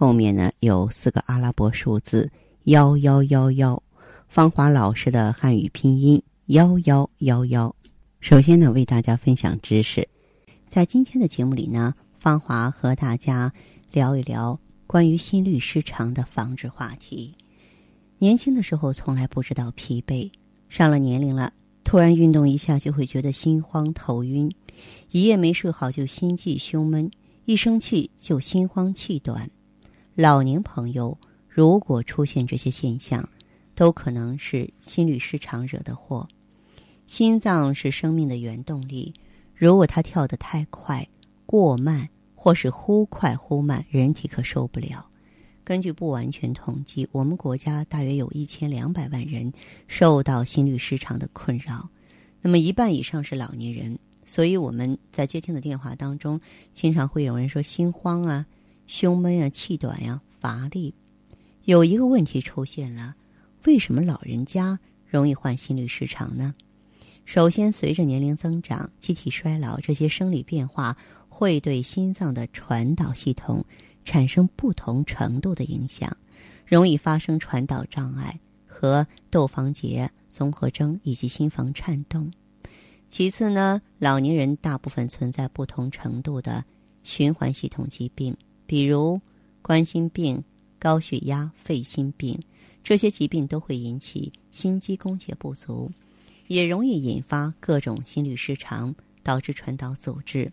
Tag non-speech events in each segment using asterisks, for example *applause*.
后面呢有四个阿拉伯数字幺幺幺幺。芳华老师的汉语拼音幺幺幺幺。首先呢，为大家分享知识，在今天的节目里呢，芳华和大家。聊一聊关于心律失常的防治话题。年轻的时候从来不知道疲惫，上了年龄了，突然运动一下。就会觉得心慌头晕，一夜没睡好就心悸胸闷，一生气就心慌气短。老年朋友如果出现这些现象，都可能是心律失常惹的祸。心脏是生命的原动力，如果它跳得太快、过慢。或是忽快忽慢，人体可受不了。根据不完全统计，我们国家大约有一千两百万人受到心律失常的困扰，那么一半以上是老年人。所以我们在接听的电话当中，经常会有人说心慌啊、胸闷啊、气短呀、乏力。有一个问题出现了：为什么老人家容易患心律失常呢？首先，随着年龄增长、机体衰老这些生理变化。会对心脏的传导系统产生不同程度的影响，容易发生传导障碍和窦房结综合征以及心房颤动。其次呢，老年人大部分存在不同程度的循环系统疾病，比如冠心病、高血压、肺心病，这些疾病都会引起心肌供血不足，也容易引发各种心律失常，导致传导阻滞。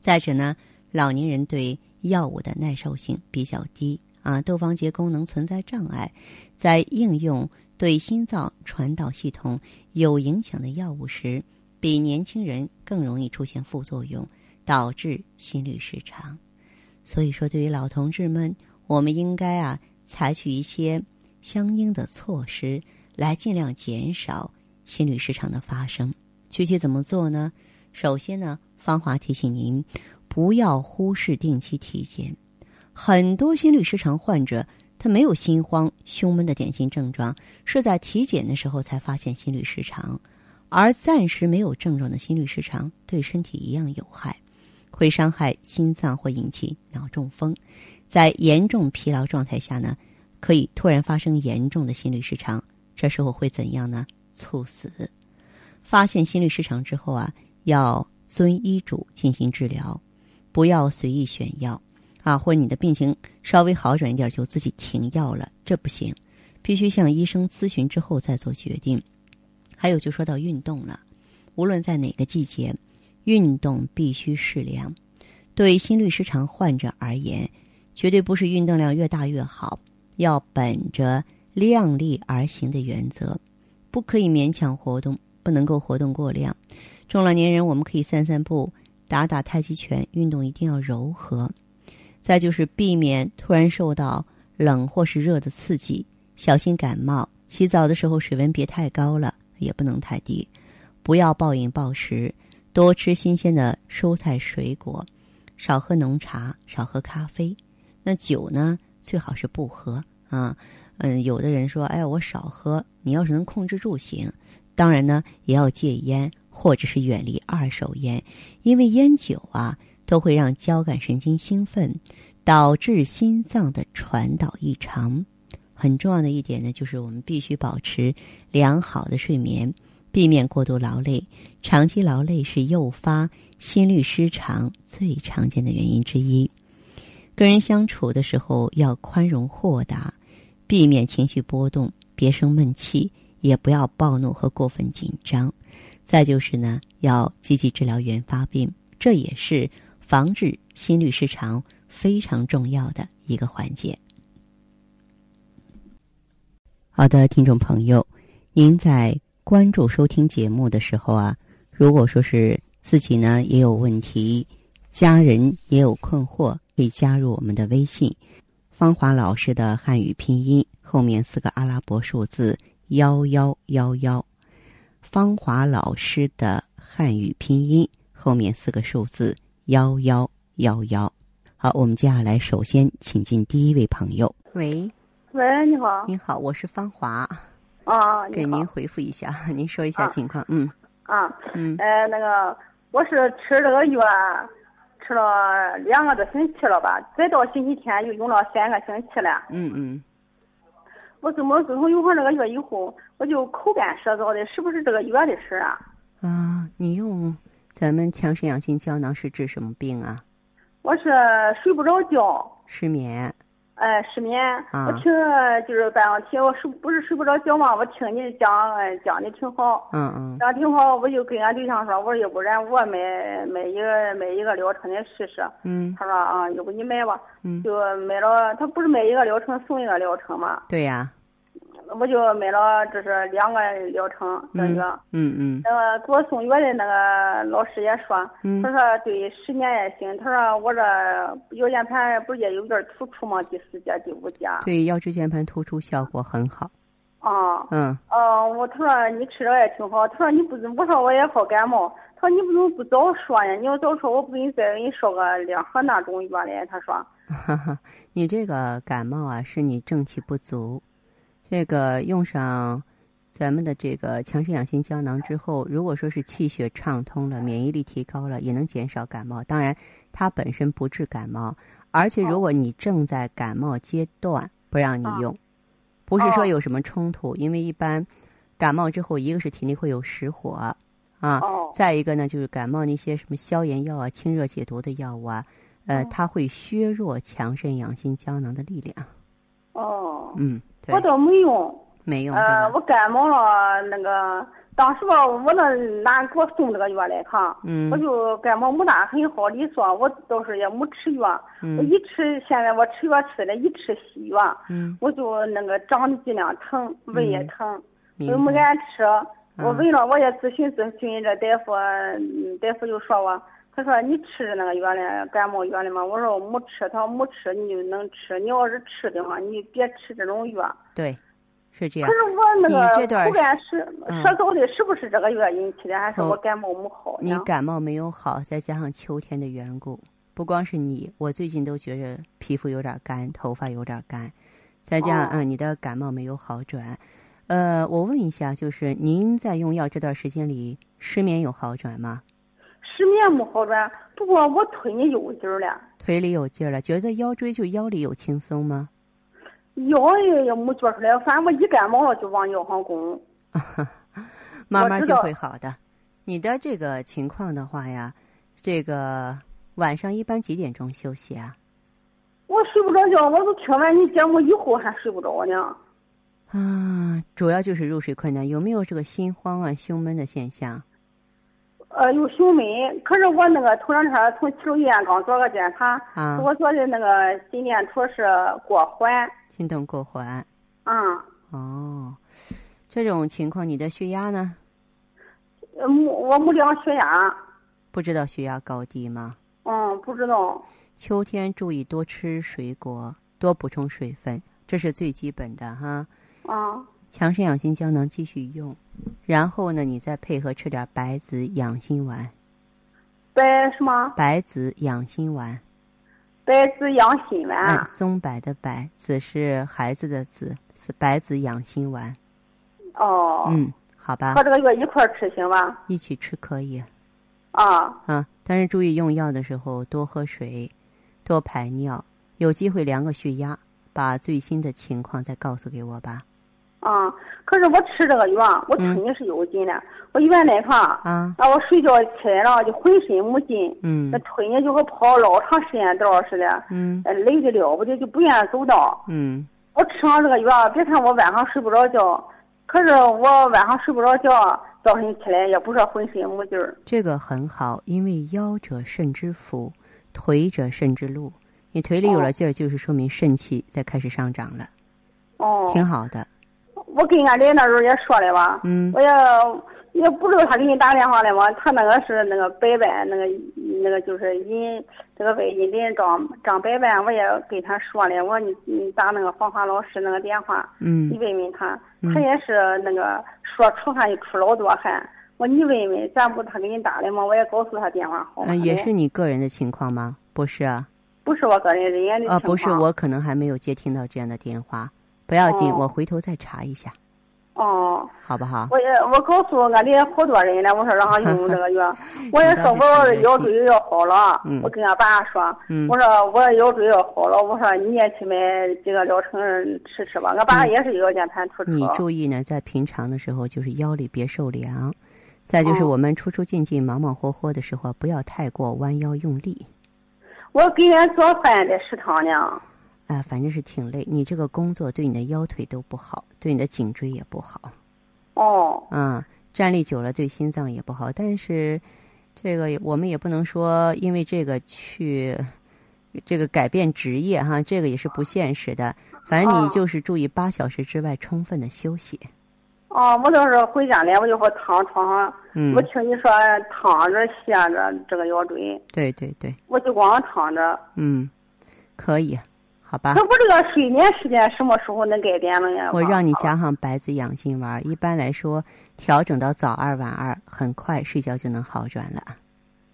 再者呢，老年人对药物的耐受性比较低啊，窦房结功能存在障碍，在应用对心脏传导系统有影响的药物时，比年轻人更容易出现副作用，导致心律失常。所以说，对于老同志们，我们应该啊采取一些相应的措施，来尽量减少心律失常的发生。具体怎么做呢？首先呢。芳华提醒您，不要忽视定期体检。很多心律失常患者，他没有心慌、胸闷的典型症状，是在体检的时候才发现心律失常。而暂时没有症状的心律失常，对身体一样有害，会伤害心脏，会引起脑中风。在严重疲劳状态下呢，可以突然发生严重的心律失常，这时候会怎样呢？猝死。发现心律失常之后啊，要。遵医嘱进行治疗，不要随意选药啊！或者你的病情稍微好转一点就自己停药了，这不行，必须向医生咨询之后再做决定。还有就说到运动了，无论在哪个季节，运动必须适量。对心律失常患者而言，绝对不是运动量越大越好，要本着量力而行的原则，不可以勉强活动，不能够活动过量。中老年人，我们可以散散步、打打太极拳，运动一定要柔和。再就是避免突然受到冷或是热的刺激，小心感冒。洗澡的时候水温别太高了，也不能太低。不要暴饮暴食，多吃新鲜的蔬菜水果，少喝浓茶，少喝咖啡。那酒呢，最好是不喝啊。嗯，有的人说，哎，我少喝。你要是能控制住行。当然呢，也要戒烟。或者是远离二手烟，因为烟酒啊都会让交感神经兴奋，导致心脏的传导异常。很重要的一点呢，就是我们必须保持良好的睡眠，避免过度劳累。长期劳累是诱发心律失常最常见的原因之一。跟人相处的时候要宽容豁达，避免情绪波动，别生闷气，也不要暴怒和过分紧张。再就是呢，要积极治疗原发病，这也是防治心律失常非常重要的一个环节。好的，听众朋友，您在关注收听节目的时候啊，如果说是自己呢也有问题，家人也有困惑，可以加入我们的微信“芳华老师的汉语拼音后面四个阿拉伯数字幺幺幺幺。芳华老师的汉语拼音后面四个数字幺幺幺幺。好，我们接下来首先请进第一位朋友。喂，喂，你好。你好，我是芳华。啊，给您回复一下，您说一下情况。嗯。啊。嗯。呃，那个，我是吃这个药，吃了两个多星期了吧？再到星期天又用了三个星期了。嗯嗯。我怎么自从用上这个药以后，我就口干舌燥的，是不是这个药的事啊？啊，你用咱们强肾养心胶囊是治什么病啊？我是睡不着觉，失眠。哎，失眠。我听就是半夜听，我睡不是睡不着觉嘛？我听你讲，讲的挺好。嗯嗯。讲挺好，我就跟俺对象说，我说要不然我买买一个买一个疗程的试试。嗯。他说啊，要不你买吧。嗯。就买了，他不是买一个疗程送一个疗程嘛？对呀。我就买了，这是两个疗程等药。嗯嗯。那个给我送药的那个老师也说，他说对十年也行。他说我这腰间盘不是也有点突出吗？第四节、第五节。对，腰椎间盘突出效果很好。啊。嗯。哦，我他说你吃着也挺好。他说你不，我说我也好感冒。他说你不怎么不早说呀？你要早说，我不给你再给你烧个两盒那种药嘞。他说。哈哈，你这个感冒啊，是你正气不足。这个用上咱们的这个强肾养心胶囊之后，如果说是气血畅通了，免疫力提高了，也能减少感冒。当然，它本身不治感冒，而且如果你正在感冒阶段，不让你用，不是说有什么冲突，因为一般感冒之后，一个是体内会有实火啊，再一个呢就是感冒那些什么消炎药啊、清热解毒的药物啊，呃，它会削弱强肾养心胶囊的力量。哦，嗯。我倒没用，没用。呃，我感冒了，那个当时吧，我那拿给我送这个药来哈？嗯。我就感冒没大很好，你说我倒是也没吃药。嗯。我一吃，现在我吃药吃的，一吃西药。嗯。我就那个长的尽量疼，胃也疼，我又没敢吃。我问了，我也咨询咨询这大夫，大夫就说我。他说：“你吃那个药了，感冒药了吗？”我说：“我没吃。”他说：“没吃，你就能吃。你要是吃的话，你别吃这种药。”对，是这样。可是我那个口干舌舌燥的，是不是这个药引起的？还是我感冒没好？你感冒没有好，再加上秋天的缘故，不光是你，我最近都觉着皮肤有点干，头发有点干，再加上嗯，你的感冒没有好转。呃，我问一下，就是您在用药这段时间里，失眠有好转吗？失眠没好转，不过我腿里有劲儿了。腿里有劲儿了，觉得腰椎就腰里有轻松吗？腰也也没觉出来，反正我一感冒了就往腰上拱。*laughs* 慢慢就会好的。你的这个情况的话呀，这个晚上一般几点钟休息啊？我睡不着觉，我都听完你节目以后还睡不着呢。啊，主要就是入睡困难，有没有这个心慌啊、胸闷的现象？呃，有胸闷，可是我那个头两天从齐鲁医院刚做个检查，我做的那个心电图是过缓，心动过缓。嗯。哦，这种情况你的血压呢？呃，没，我没量血压。不知道血压高低吗？嗯，不知道。秋天注意多吃水果，多补充水分，这是最基本的哈。啊。强肾养心胶囊继续用，然后呢，你再配合吃点白子养心丸。白什么？白子养心丸。白子养心丸。松柏的柏，子是孩子的子，是白子养心丸。哦。嗯，好吧。和这个药一块吃行吧？一起吃可以。啊。啊，但是注意用药的时候多喝水，多排尿，有机会量个血压，把最新的情况再告诉给我吧。啊，可是我吃这个药，我腿里是有劲的。我原来哈，啊，那我睡觉起来了就浑身没劲，嗯，那腿呢就和跑老长时间道似的，嗯，累的了不得，就不愿意走道。嗯，我吃上这个药，别看我晚上睡不着觉，可是我晚上睡不着觉，早晨起来也不是浑身没劲儿。这个很好，因为腰者肾之府，腿者肾之路。你腿里有了劲儿，就是说明肾气在开始上涨了。哦，挺好的。我跟俺奶那时候也说了吧，嗯，我也也不知道他给你打电话了吗？他那个是那个白班，那个那个就是引这个胃阴里长长白斑，我也给他说了，我说你你打那个黄华老师那个电话，嗯你问问他，嗯他也是那个说出汗就出老多汗。我说你问问，咱不他给你打的吗？我也告诉他电话号码嗯、也是你个人的情况吗？不是啊，不是我个人人家的啊，情况不是，我可能还没有接听到这样的电话，不要紧，哦我回头再查一下，哦，好不好？我也我告诉俺的好多人了，我说让他用这个药，*laughs* 我也说我腰椎要好了，嗯我跟俺爸说，嗯我说我腰椎要好了，我说你也去买几个疗程吃吃吧。俺爸也是腰间盘突出。你注意呢，在平常的时候，就是腰里别受凉，再就是哦我们出出进进、忙忙活活的时候，不要太过弯腰用力。我给俺做饭在食堂呢。啊、反正是挺累。你这个工作对你的腰腿都不好，对你的颈椎也不好。哦，嗯，站立久了对心脏也不好。但是，这个我们也不能说因为这个去这个改变职业哈，这个也是不现实的。反正你哦就是注意八小时之外充分的休息。哦，我就是回家来，我就会躺床上。嗯我，听你说躺着歇着这个腰椎，对对对，我就光躺着。嗯，可以，好吧那。我这个睡眠时间什么时候能改变了呀？我让你加上白子养心丸，一般来说调整到早二晚二，很快睡觉就能好转了。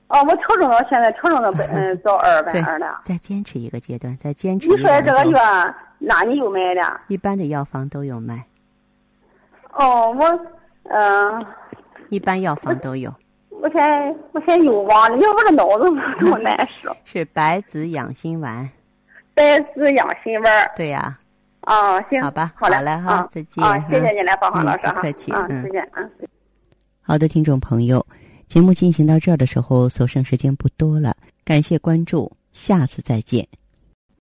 哦，我调整到现在调整到嗯早二晚二了。再坚持一个阶段，再坚持你说这个药哪里有卖的？一般的药房都有卖，哦，我嗯、一般药房都有，我现在我现在又忘了，你说我这脑子这么 *laughs* 难受。是白子养心丸。白子养心丸儿对呀、啊，行，好吧好嘞好嘞再见啊，谢谢你来，芳华嗯老师哈，不客气啊，嗯再见啊。好的，听众朋友，节目进行到这儿的时候，所剩时间不多了，感谢关注，下次再见。